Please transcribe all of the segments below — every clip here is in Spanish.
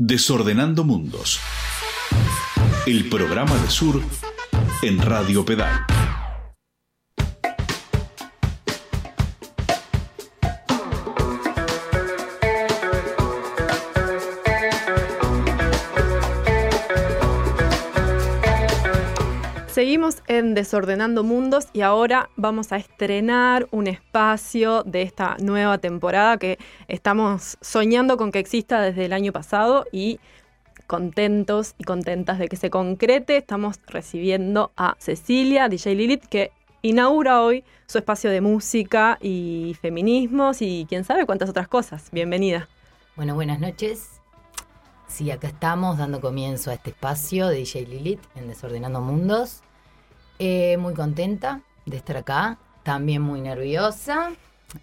Desordenando Mundos. El programa de Sur en Radio Pedal. Seguimos en Desordenando Mundos y ahora vamos a estrenar un espacio de esta nueva temporada que estamos soñando con que exista desde el año pasado y contentos y contentas de que se concrete. Estamos recibiendo a Cecilia, DJ Lilith, que inaugura hoy su espacio de música y feminismos y quién sabe cuántas otras cosas. Bienvenida. Bueno, buenas noches. Sí, acá estamos dando comienzo a este espacio de DJ Lilith en Desordenando Mundos. Eh, muy contenta de estar acá, también muy nerviosa.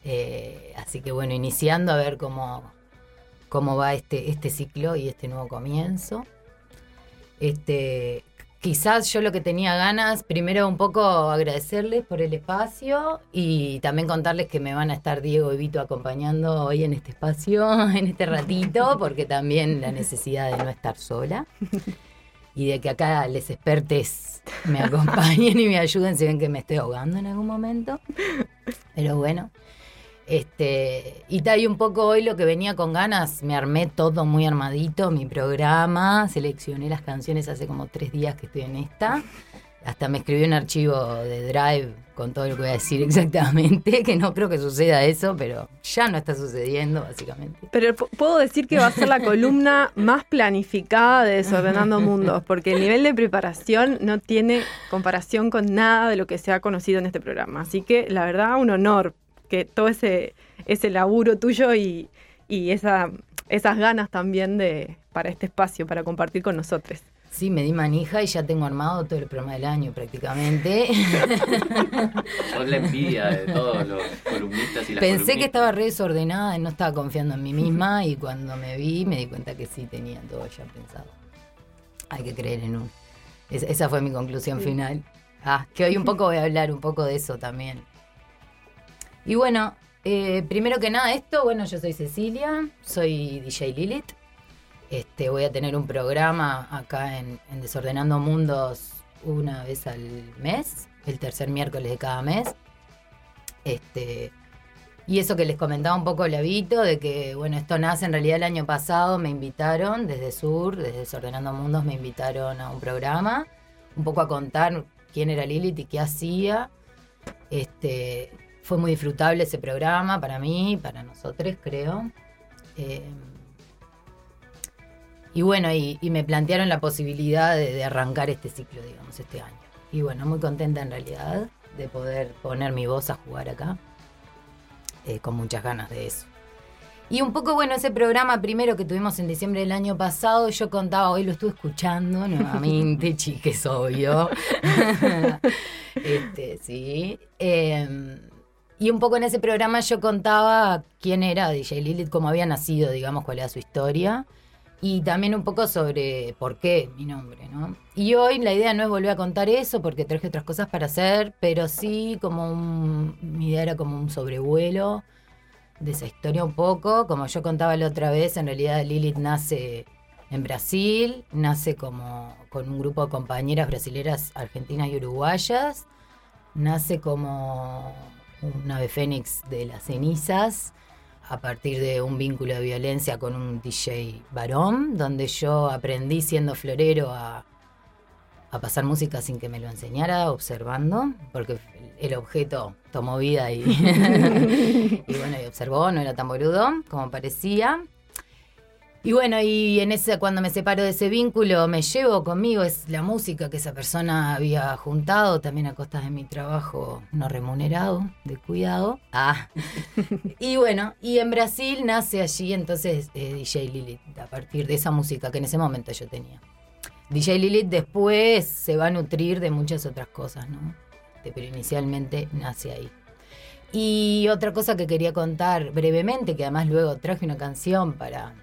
Eh, así que bueno, iniciando a ver cómo, cómo va este, este ciclo y este nuevo comienzo. Este, quizás yo lo que tenía ganas, primero un poco agradecerles por el espacio y también contarles que me van a estar Diego y Vito acompañando hoy en este espacio, en este ratito, porque también la necesidad de no estar sola y de que acá les expertes me acompañen y me ayuden si ven que me estoy ahogando en algún momento. Pero bueno. Este, y tal, un poco hoy lo que venía con ganas, me armé todo muy armadito, mi programa, seleccioné las canciones hace como tres días que estoy en esta. Hasta me escribí un archivo de Drive con todo lo que voy a decir exactamente, que no creo que suceda eso, pero ya no está sucediendo, básicamente. Pero puedo decir que va a ser la columna más planificada de Desordenando Mundos, porque el nivel de preparación no tiene comparación con nada de lo que se ha conocido en este programa. Así que, la verdad, un honor que todo ese, ese laburo tuyo y, y esa, esas ganas también de, para este espacio, para compartir con nosotros. Sí, me di manija y ya tengo armado todo el programa del año prácticamente. Son la envidia de todos los columnistas y las Pensé que estaba re desordenada y no estaba confiando en mí misma y cuando me vi me di cuenta que sí tenía todo ya pensado. Hay que creer en un. esa fue mi conclusión final. Ah, que hoy un poco voy a hablar un poco de eso también. Y bueno, eh, primero que nada esto, bueno, yo soy Cecilia, soy DJ Lilith este, voy a tener un programa acá en, Desordenando Mundos una vez al mes, el tercer miércoles de cada mes. Este, y eso que les comentaba un poco Lavito, de que, bueno, esto nace en realidad el año pasado, me invitaron desde Sur, desde Desordenando Mundos, me invitaron a un programa, un poco a contar quién era Lilith y qué hacía. Este, fue muy disfrutable ese programa para mí, para nosotros, creo. Eh, y bueno, y, me plantearon la posibilidad de, arrancar este ciclo, digamos, este año. Y bueno, muy contenta en realidad de poder poner mi voz a jugar acá, eh, con muchas ganas de eso. Y un poco, bueno, ese programa primero que tuvimos en diciembre del año pasado, yo contaba, hoy lo estuve escuchando nuevamente, chiques, obvio. este, sí. Em, y un poco en ese programa yo contaba quién era DJ Lilith, cómo había nacido, digamos, cuál era su historia y también un poco sobre por qué mi nombre, ¿no? Y hoy la idea no es volver a contar eso porque traje otras cosas para hacer, pero sí como un, mi idea era como un sobrevuelo de esa historia un poco, como yo contaba la otra vez, en realidad Lilith nace en Brasil, nace como con un grupo de compañeras brasileras argentinas y uruguayas, nace como un ave fénix de las cenizas, a partir de un vínculo de violencia con un DJ varón, donde yo aprendí siendo florero a, pasar música sin que me lo enseñara, observando, porque el objeto tomó vida y, y bueno, y observó, no era tan boludo como parecía. Y bueno, y en ese, cuando me separo de ese vínculo, me llevo conmigo, es la música que esa persona había juntado, también a costas de mi trabajo no remunerado, de cuidado. Ah. y bueno, y en Brasil nace allí entonces eh, DJ Lilith, a partir de esa música que en ese momento yo tenía. DJ Lilith después se va a nutrir de muchas otras cosas, ¿no? Pero inicialmente nace ahí. Y otra cosa que quería contar brevemente, que además luego traje una canción para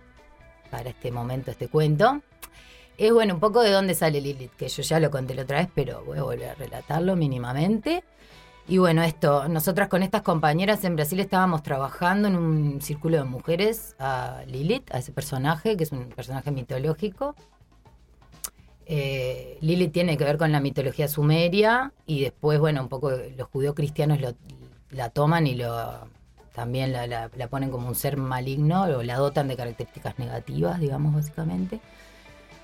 para este momento, este cuento, es bueno, un poco de dónde sale Lilith, que yo ya lo conté la otra vez, pero voy a volver a relatarlo mínimamente. Y bueno, esto, nosotras con estas compañeras en Brasil estábamos trabajando en un círculo de mujeres a Lilith, a ese personaje, que es un personaje mitológico. Eh, Lilith tiene que ver con la mitología sumeria y después, bueno, un poco los judíos cristianos la toman y lo también la, la- ponen como un ser maligno o la dotan de características negativas, digamos, básicamente.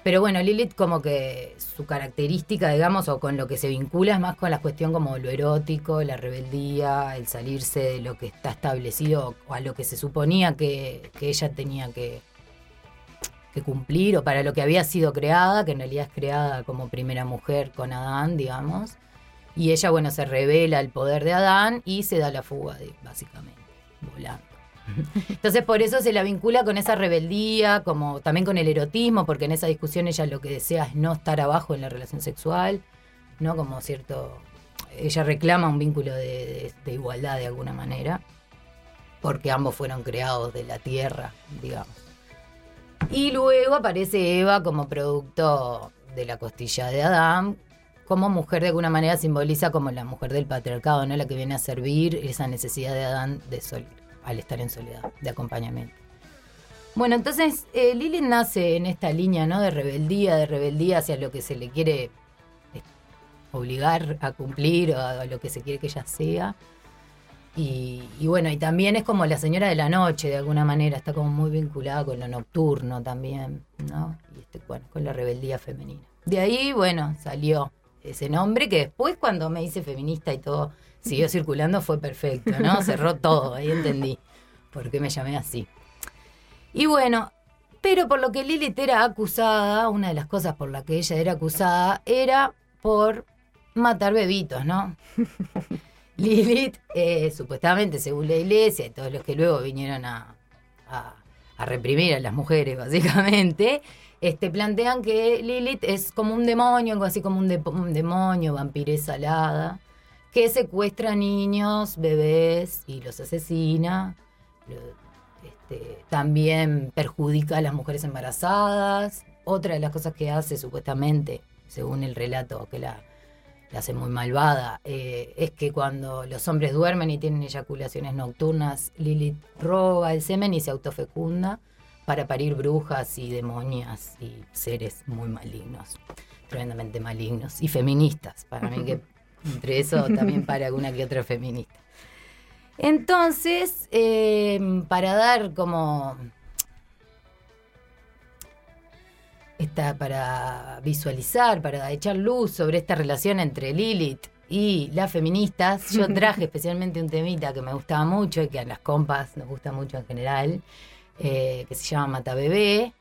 Pero bueno, Lilith como que su característica, digamos, o con lo que se vincula es más con la cuestión como lo erótico, la rebeldía, el salirse de lo que está establecido o a lo que se suponía que, que ella tenía que, que cumplir o para lo que había sido creada, que en realidad es creada como primera mujer con Adán, digamos. Y ella, bueno, se revela el poder de Adán y se da la fuga, básicamente, volando. Entonces por eso se la vincula con esa rebeldía, como también con el erotismo, porque en esa discusión ella lo que desea es no estar abajo en la relación sexual, ¿no? Como cierto, ella reclama un vínculo de, de- de igualdad de alguna manera, porque ambos fueron creados de la tierra, digamos. Y luego aparece Eva como producto de la costilla de Adán, como mujer de alguna manera simboliza como la mujer del patriarcado, ¿no? La que viene a servir esa necesidad de Adán de sol, al estar en soledad, de acompañamiento. Bueno, entonces eh, nace en esta línea, ¿no? De rebeldía, de rebeldía hacia lo que se le quiere eh, obligar a cumplir o a lo que se quiere que ella sea. Y, y bueno, y también es como la señora de la noche, de alguna manera, está como muy vinculada con lo nocturno también, ¿no? Y este, bueno, con la rebeldía femenina. De ahí, bueno, salió ese nombre que después cuando me hice feminista y todo siguió circulando fue perfecto, ¿no? Cerró todo, ahí entendí por qué me llamé así. Y bueno, pero por lo que Lilith era acusada, una de las cosas por la que ella era acusada era por matar bebitos, ¿no? Lilith, eh, supuestamente, según la iglesia y todos los que luego vinieron a, a- a reprimir a las mujeres, básicamente, este, plantean que Lilith es como un demonio, algo así como un, de- un demonio, vampiresa alada, que secuestra niños, bebés y los asesina. Este, también perjudica a las mujeres embarazadas. Otra de las cosas que hace, supuestamente, según el relato que la, la hace muy malvada, eh, es que cuando los hombres duermen y tienen eyaculaciones nocturnas, Lilith roba el semen y se autofecunda para parir brujas y demonias y seres muy malignos, tremendamente malignos y feministas. Para mí que entre eso también para alguna que otra feminista. Entonces, eh, para dar como esta, para visualizar, para echar luz sobre esta relación entre Lilith y las feministas, yo traje especialmente un temita que me gustaba mucho y que a las compas nos gusta mucho en general, eh, que se llama Mata Bebé,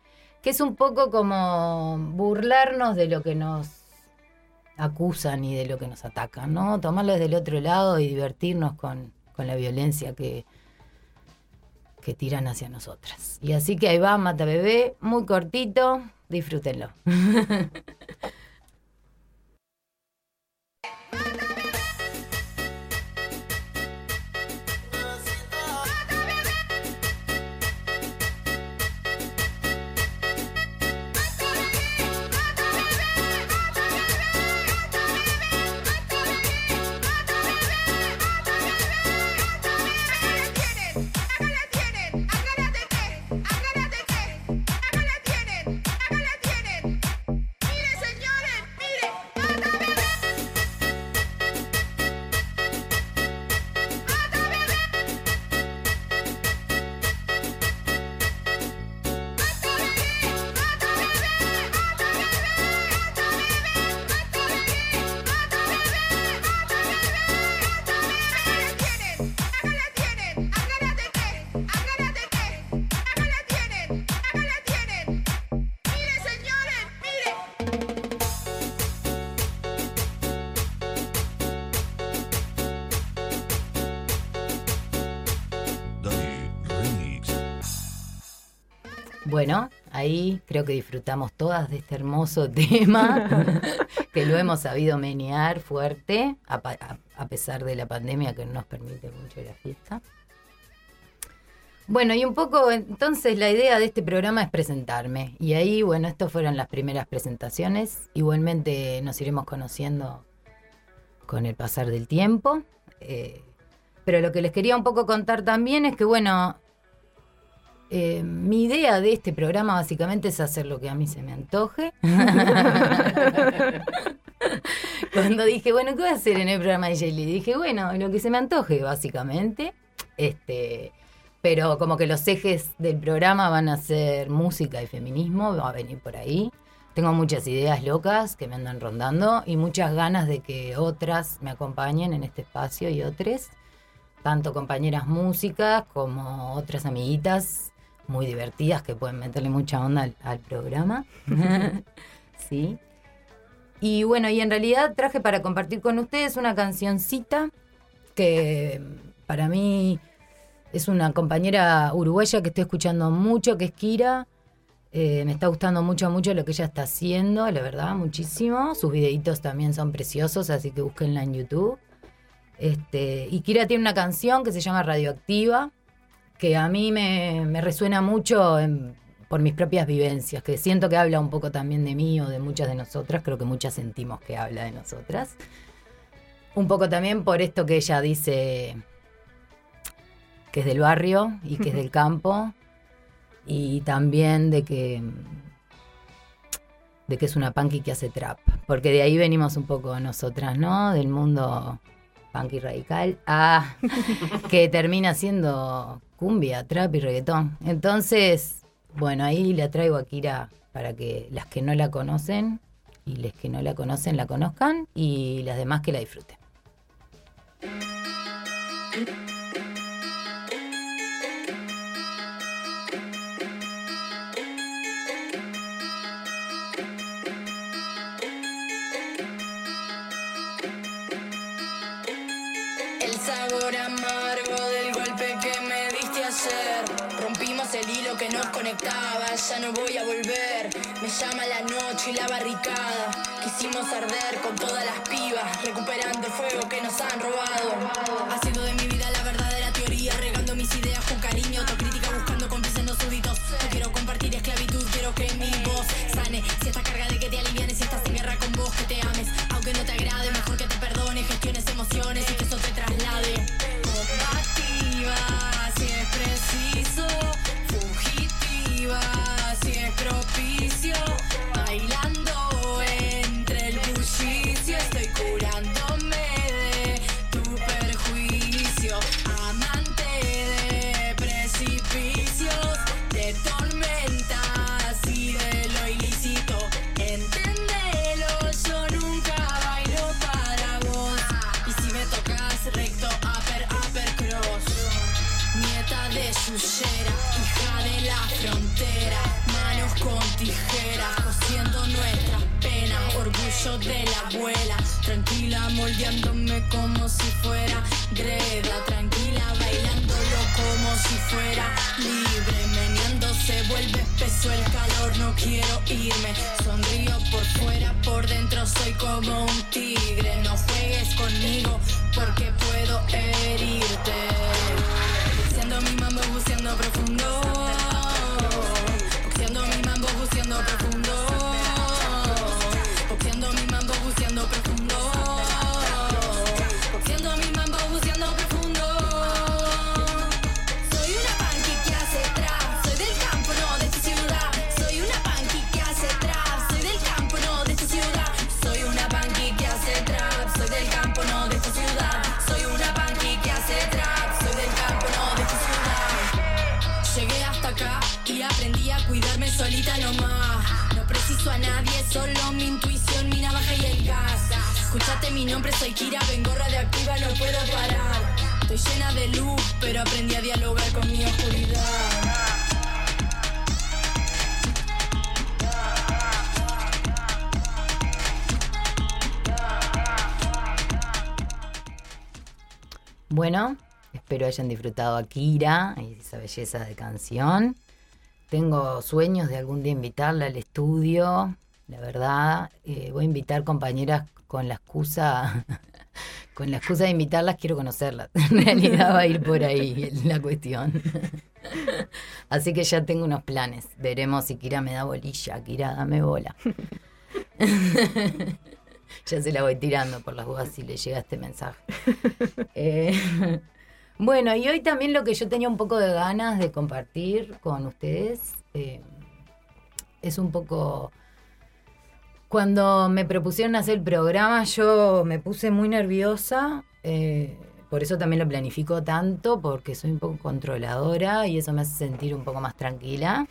que es un poco como burlarnos de lo que nos acusan y de lo que nos atacan, ¿no? Tomarlo desde el otro lado y divertirnos con, con la violencia que, que tiran hacia nosotras. Y así que ahí va, Mata Bebé, muy cortito, disfrútenlo. Bueno, ahí creo que disfrutamos todas de este hermoso tema, que lo hemos sabido menear fuerte, a, pa- a- a pesar de la pandemia que no nos permite mucho la fiesta. Bueno, y un poco entonces la idea de este programa es presentarme. Y ahí, bueno, estas fueron las primeras presentaciones. Igualmente nos iremos conociendo con el pasar del tiempo. Eh, pero lo que les quería un poco contar también es que, bueno, eh, mi idea de este programa básicamente es hacer lo que a mí se me antoje. Cuando dije, bueno, ¿qué voy a hacer en el programa de Jelly? Dije, bueno, lo que se me antoje, básicamente. Este, pero como que los ejes del programa van a ser música y feminismo, va a venir por ahí. Tengo muchas ideas locas que me andan rondando y muchas ganas de que otras me acompañen en este espacio y otras, tanto compañeras músicas como otras amiguitas muy divertidas que pueden meterle mucha onda al, al programa. sí. Y bueno, y en realidad traje para compartir con ustedes una cancioncita que para mí es una compañera uruguaya que estoy escuchando mucho, que es Kira. Eh, me está gustando mucho, mucho lo que ella está haciendo, la verdad, muchísimo. Sus videitos también son preciosos, así que búsquenla en YouTube. Este, y Kira tiene una canción que se llama Radioactiva, que a mí me, me resuena mucho en- por mis propias vivencias, que siento que habla un poco también de mí o de muchas de nosotras, creo que muchas sentimos que habla de nosotras. Un poco también por esto que ella dice que es del barrio y que es del campo, y también de que de que es una punky que hace trap, porque de ahí venimos un poco nosotras, ¿no? Del mundo punky radical, a que termina siendo cumbia, trap y reggaetón. Entonces, bueno, ahí la traigo a Kira para que las que no la conocen y las que no la conocen la conozcan y las demás que la disfruten. No voy a volver. Me llama la noche y la barricada. Quisimos arder con todas las pibas, recuperando el fuego que nos han robado. Haciendo de mi vida la verdadera teoría, regando mis ideas con cariño, autocrítica buscando cómplices no súbditos. No quiero compartir esclavitud, quiero que mi voz sane. Si estás carga de que te alivianes, si estás en guerra con vos, que te ames. Quiero irme, hayan disfrutado a Kira y esa belleza de canción. Tengo sueños de algún día invitarla al estudio, la verdad. Eh, voy a invitar compañeras con la excusa, con la excusa de invitarlas, quiero conocerlas. En realidad va a ir por ahí la cuestión. Así que ya tengo unos planes. Veremos si Kira me da bolilla. Kira, dame bola. ya se la voy tirando por las dudas si le llega este mensaje. Eh, bueno, y hoy también lo que yo tenía un poco de ganas de compartir con ustedes eh, es un poco... Cuando me propusieron hacer el programa yo me puse muy nerviosa, eh, por eso también lo planifico tanto, porque soy un poco controladora y eso me hace sentir un poco más tranquila.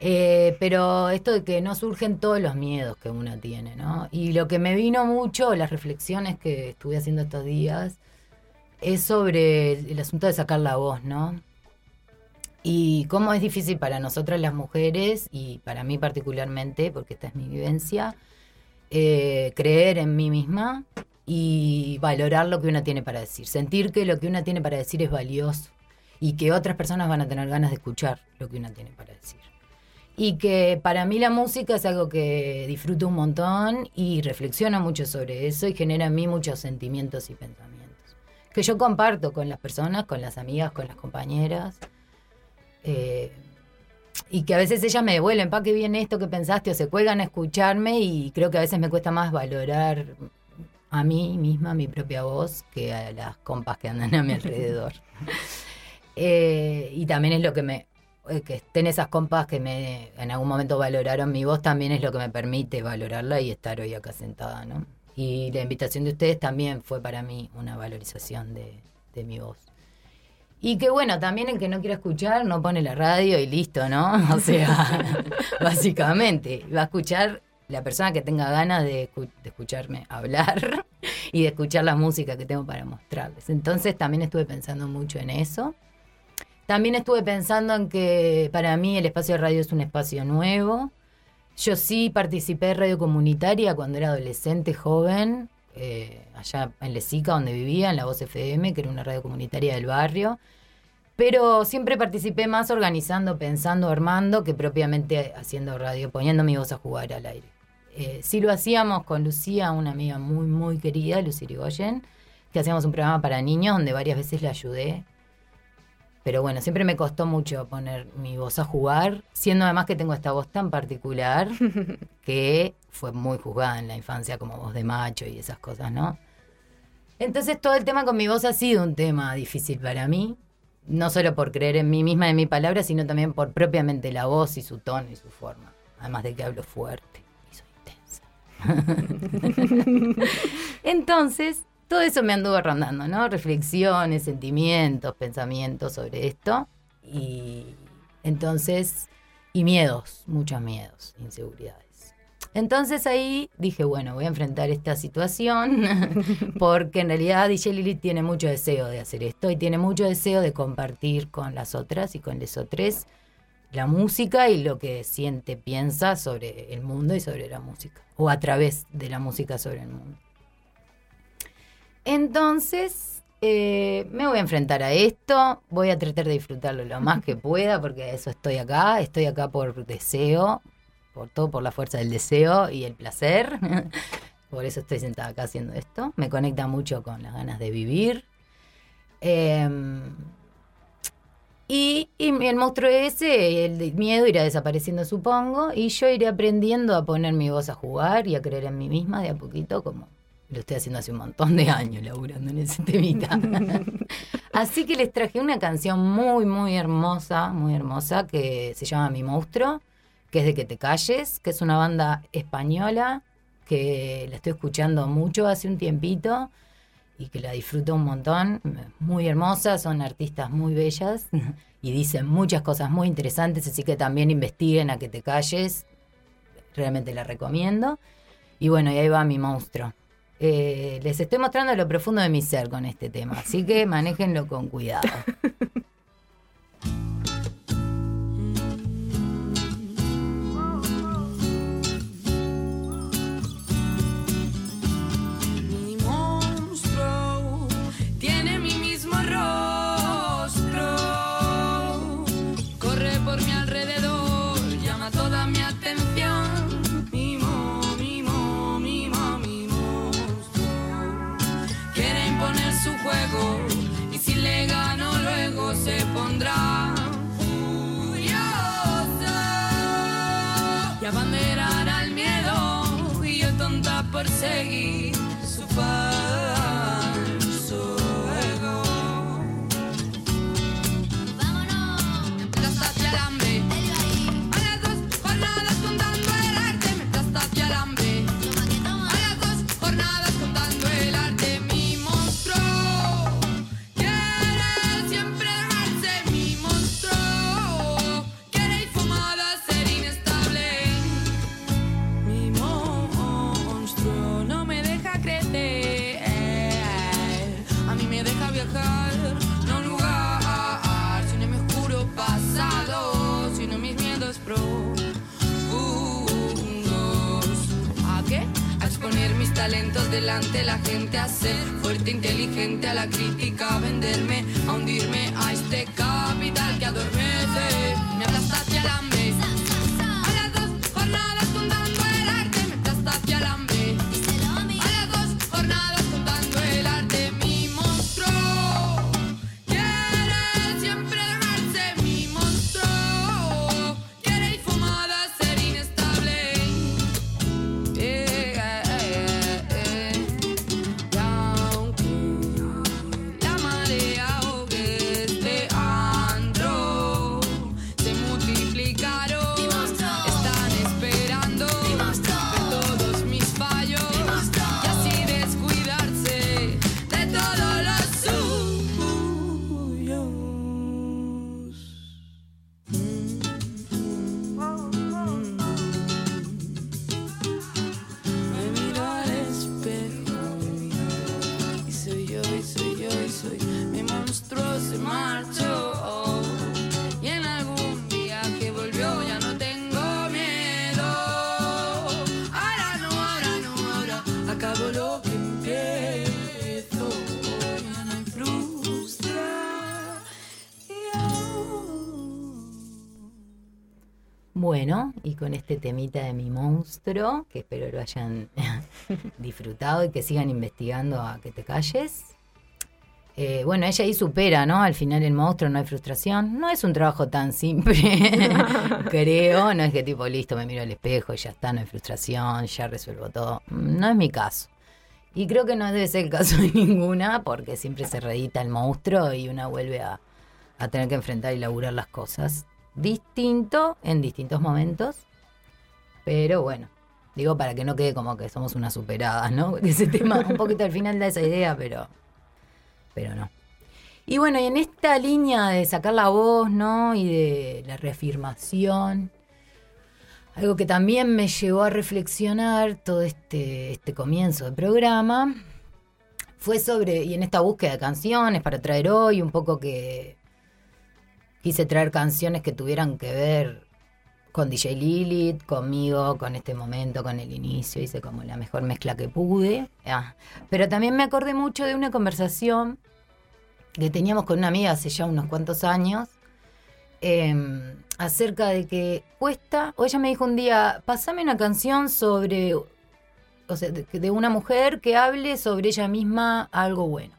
Eh, pero esto de que no surgen todos los miedos que uno tiene, ¿no? Y lo que me vino mucho, las reflexiones que estuve haciendo estos días, es sobre el asunto de sacar la voz, ¿no? Y cómo es difícil para nosotras las mujeres, y para mí particularmente, porque esta es mi vivencia, eh, creer en mí misma y valorar lo que uno tiene para decir. Sentir que lo que uno tiene para decir es valioso y que otras personas van a tener ganas de escuchar lo que uno tiene para decir. Y que para mí la música es algo que disfruto un montón y reflexiono mucho sobre eso y genera en mí muchos sentimientos y pensamientos. Que yo comparto con las personas, con las amigas, con las compañeras. Eh, y que a veces ellas me devuelven, pa, qué bien esto que pensaste, o se cuelgan a escucharme y creo que a veces me cuesta más valorar a mí misma, mi propia voz, que a las compas que andan a mi alrededor. Eh, y también es lo que me, eh, que estén esas compas que me en algún momento valoraron mi voz, también es lo que me permite valorarla y estar hoy acá sentada, ¿no? Y la invitación de ustedes también fue para mí una valorización de, de mi voz. Y que bueno, también el que no quiera escuchar no pone la radio y listo, ¿no? O sea, básicamente, va a escuchar la persona que tenga ganas de, escucharme hablar y de escuchar la música que tengo para mostrarles. Entonces también estuve pensando mucho en eso. También estuve pensando en que para mí el espacio de radio es un espacio nuevo. Yo sí participé de radio comunitaria cuando era adolescente, joven, eh, allá en Lesica, donde vivía, en la Voz FM, que era una radio comunitaria del barrio. Pero siempre participé más organizando, pensando, armando, que propiamente haciendo radio, poniendo mi voz a jugar al aire. Eh, sí lo hacíamos con Lucía, una amiga muy, muy querida, Lucy Rigoyen, que hacíamos un programa para niños donde varias veces le ayudé. Pero bueno, siempre me costó mucho poner mi voz a jugar, siendo además que tengo esta voz tan particular que fue muy juzgada en la infancia como voz de macho y esas cosas, ¿no? Entonces todo el tema con mi voz ha sido un tema difícil para mí, no solo por creer en mí misma y en mi palabra, sino también por propiamente la voz y su tono y su forma, además de que hablo fuerte. Entonces, todo eso me anduvo rondando, ¿no? Reflexiones, sentimientos, pensamientos sobre esto. Y entonces, y miedos, muchos miedos, inseguridades. Entonces ahí dije, bueno, voy a enfrentar esta situación porque en realidad DJ Lili tiene mucho deseo de hacer esto y tiene mucho deseo de compartir con las otras y con los otros la música y lo que siente, piensa sobre el mundo y sobre la música, o a través de la música sobre el mundo. Entonces, eh, me voy a enfrentar a esto, voy a tratar de disfrutarlo lo más que pueda, porque eso estoy acá, estoy acá por deseo, por todo, por la fuerza del deseo y el placer. por eso estoy sentada acá haciendo esto. Me conecta mucho con las ganas de vivir. Em, y, el monstruo ese, el miedo irá desapareciendo, supongo, y yo iré aprendiendo a poner mi voz a jugar y a creer en mí misma de a poquito, como lo estoy haciendo hace un montón de años, laburando en ese temita. Así que les traje una canción muy, muy hermosa, muy hermosa, que se llama Mi Monstruo, que es de Que Te Calles, que es una banda española que la estoy escuchando mucho hace un tiempito y que la disfruto un montón. Muy hermosa, son artistas muy bellas y dicen muchas cosas muy interesantes, así que también investiguen a que te calles. Realmente la recomiendo. Y bueno, y ahí va mi monstruo. Eh, les estoy mostrando lo profundo de mi ser con este tema, así que manéjenlo con cuidado. Y abanderar al miedo. Y yo tonta por seguir su falso talentos delante de la gente, a ser fuerte, inteligente, a la crítica, a venderme, a hundirme a este capital que adormece. Me aplastaste al hambre. Lo que empiezo. No hay frustración. Bueno, y con este temita de mi monstruo, que espero lo hayan disfrutado y que sigan investigando a que te calles. Eh, bueno, ella ahí supera, ¿no? Al final el monstruo no hay frustración. No es un trabajo tan simple, creo. No es que tipo, listo, me miro al espejo y ya está, no hay frustración, ya resuelvo todo. No es mi caso. Y creo que no debe ser el caso de ninguna, porque siempre se reedita el monstruo y una vuelve a, tener que enfrentar y laburar las cosas. Distinto en distintos momentos, pero bueno, digo para que no quede como que somos unas superadas, ¿no? Ese tema un poquito al final da esa idea, pero, pero no. Y bueno, y en esta línea de sacar la voz, ¿no? Y de la reafirmación, algo que también me llevó a reflexionar todo este, este comienzo del programa fue sobre, y en esta búsqueda de canciones para traer hoy, un poco que quise traer canciones que tuvieran que ver con DJ Lilith, conmigo, con este momento, con el inicio, hice como la mejor mezcla que pude. Ah, Pero también me acordé mucho de una conversación que teníamos con una amiga hace ya unos cuantos años, eh, acerca de que cuesta, o ella me dijo un día, pasame una canción sobre, o sea, de, una mujer que hable sobre ella misma algo bueno,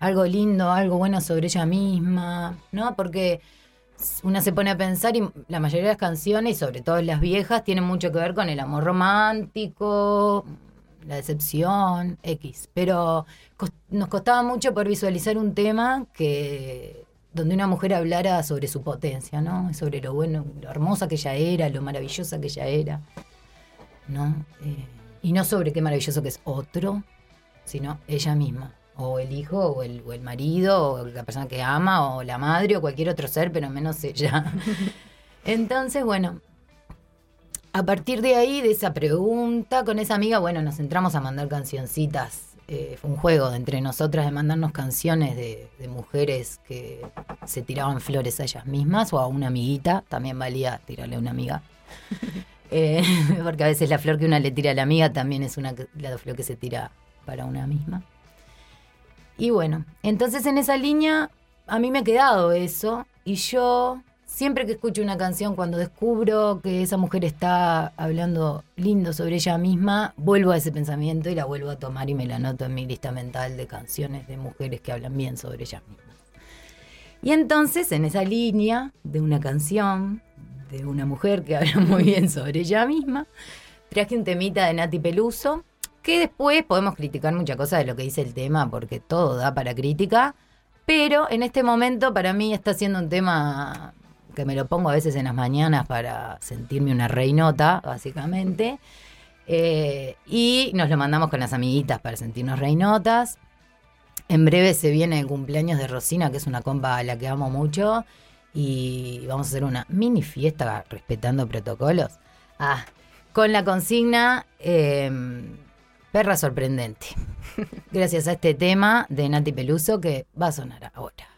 algo lindo, algo bueno sobre ella misma, ¿no? Porque una se pone a pensar y la mayoría de las canciones, sobre todo las viejas, tienen mucho que ver con el amor romántico, la decepción, X. Pero nos costaba mucho poder visualizar un tema que donde una mujer hablara sobre su potencia, ¿no? Sobre lo bueno, lo hermosa que ella era, lo maravillosa que ella era, ¿no? Eh, y no sobre qué maravilloso que es otro, sino ella misma, o el hijo, o el, o el marido, o la persona que ama, o la madre, o cualquier otro ser, pero menos ella. Entonces, bueno, a partir de ahí, de esa pregunta, con esa amiga, bueno, nos entramos a mandar cancioncitas. Eh, fue un juego de entre nosotras de mandarnos canciones de, de mujeres que se tiraban flores a ellas mismas o a una amiguita. También valía tirarle a una amiga. Eh, porque a veces la flor que una le tira a la amiga también es una la flor que se tira para una misma. Y bueno, entonces en esa línea a mí me ha quedado eso y yo siempre que escucho una canción, cuando descubro que esa mujer está hablando lindo sobre ella misma, vuelvo a ese pensamiento y la vuelvo a tomar y me la anoto en mi lista mental de canciones de mujeres que hablan bien sobre ellas mismas. Y entonces en esa línea de una canción de una mujer que habla muy bien sobre ella misma, traje un temita de Nati Peluso Que después podemos criticar muchas cosas de lo que dice el tema, porque todo da para crítica. Pero en este momento para mí está siendo un tema que me lo pongo a veces en las mañanas para sentirme una reinota, básicamente. Eh, y nos lo mandamos con las amiguitas para sentirnos reinotas. En breve se viene el cumpleaños de Rosina, que es una compa a la que amo mucho. Y vamos a hacer una mini fiesta respetando protocolos. Ah, con la consigna eh, Perra Sorprendente. Gracias a este tema de Nati Peluso que va a sonar ahora.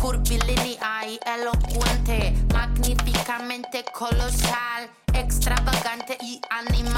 Curvilínea y elocuente, magníficamente colosal, extravagante y animal.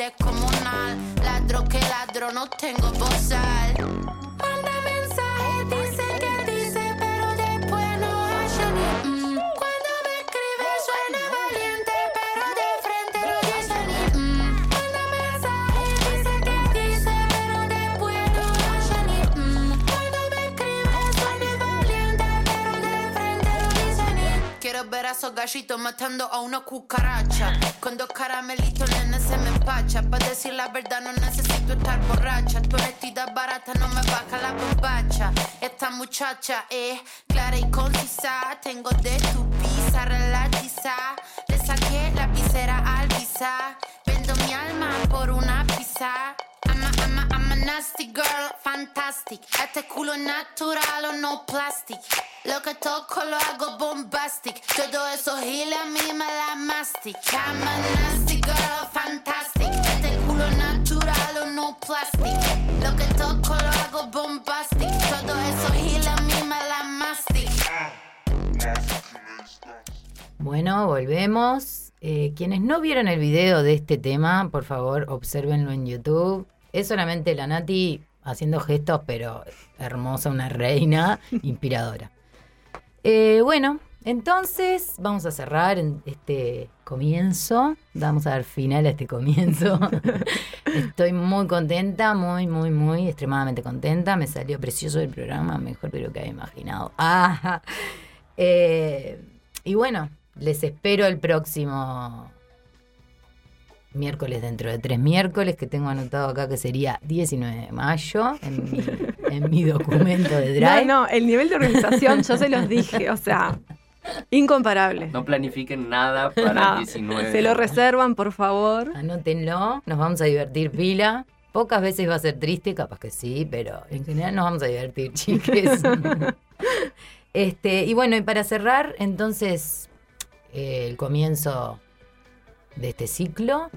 descomunal, ladro que ladro, no tengo bozal. Esos matando a una cucaracha. Con dos caramelitos, nene, se me empacha. Para decir la verdad, no necesito estar borracha. Tu honestidad barata no me baja la bombacha. Esta muchacha es clara y concisa. Tengo de tu pizza relatiza. Le saqué la visera al visa. Vendo mi alma por una pizza. I'm a, nasty girl, fantastic. Este culo natural o no plastic. Lo que toco lo hago bombastic. Todo eso giles a mí me la mastic. I'm a nasty girl, fantastic. Este culo natural o no plastic. Lo que toco lo hago bombastic. Todo eso giles a mí me la mastic. Bueno, volvemos. Eh, quienes no vieron el video de este tema, por favor, obsérvenlo en YouTube. Es solamente la Nati haciendo gestos, pero hermosa, una reina, inspiradora. Eh, bueno, entonces vamos a cerrar en este comienzo. Vamos a dar final a este comienzo. Estoy muy contenta, muy, muy, muy, extremadamente contenta. Me salió precioso el programa, mejor de lo que había imaginado. Ah, eh, y bueno, les espero el próximo miércoles dentro de tres miércoles, que tengo anotado acá que sería 19 de mayo en mi, en mi documento de Drive. No, no, el nivel de organización yo se los dije, o sea, incomparable. No planifiquen nada para el 19. Se lo reservan, por favor. Anótenlo, nos vamos a divertir pila. Pocas veces va a ser triste, capaz que sí, pero en general nos vamos a divertir, chiques. este, y bueno, y para cerrar, entonces, eh, el comienzo de este ciclo,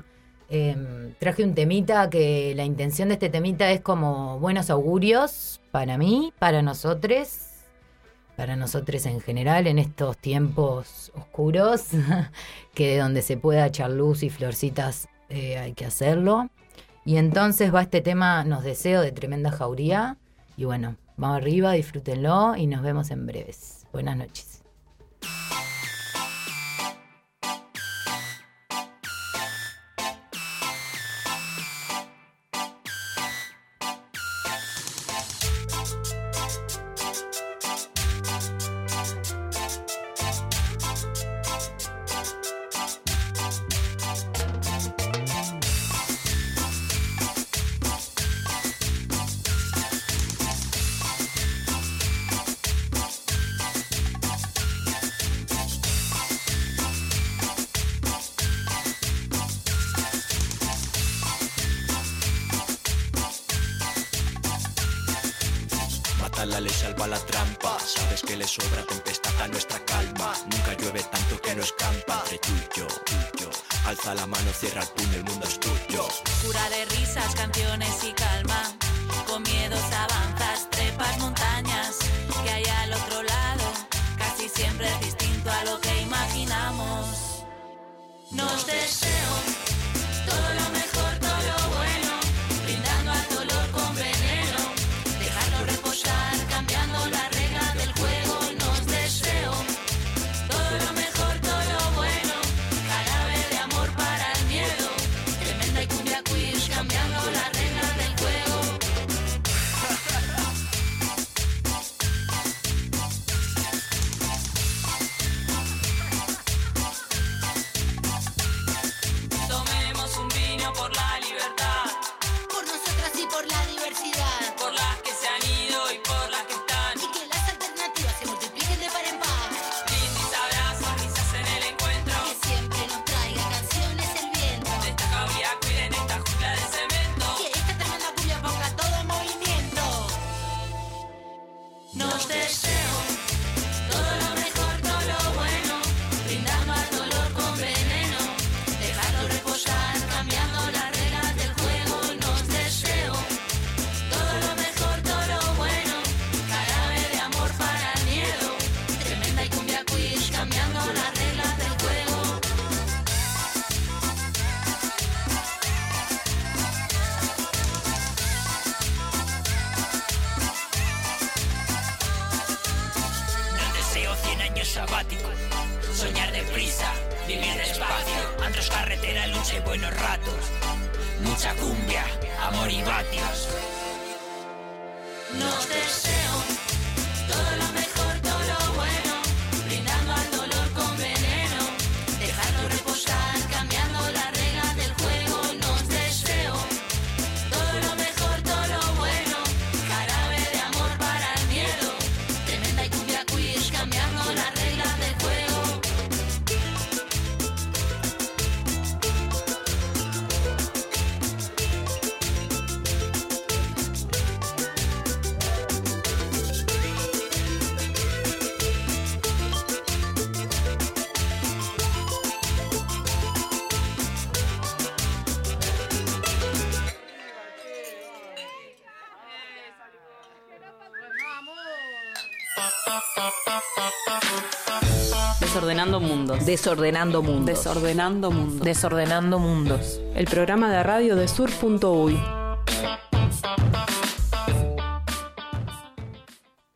em, traje un temita que la intención de este temita es como buenos augurios para mí, para nosotros, para nosotros en general en estos tiempos oscuros, que de donde se pueda echar luz y florcitas eh, hay que hacerlo. Y entonces va este tema, nos deseo de tremenda jauría. Y bueno, vamos arriba, disfrútenlo y nos vemos en breves. Buenas noches. Nada le salva la trampa. Sabes que le sobra tempestad a nuestra calma. Nunca llueve tanto que no escampa. Entre tú yo, tú yo. Alza la mano, cierra el puño, el mundo es tuyo. Cura de risas, canciones y calma. Con miedos avanzas, trepas montañas. Que hay al otro lado Casi siempre es distinto a lo que imaginamos. Nos deseo No te sé. Desordenando Mundos. Desordenando Mundos. Desordenando Mundos. El programa de radio de Sur.uy.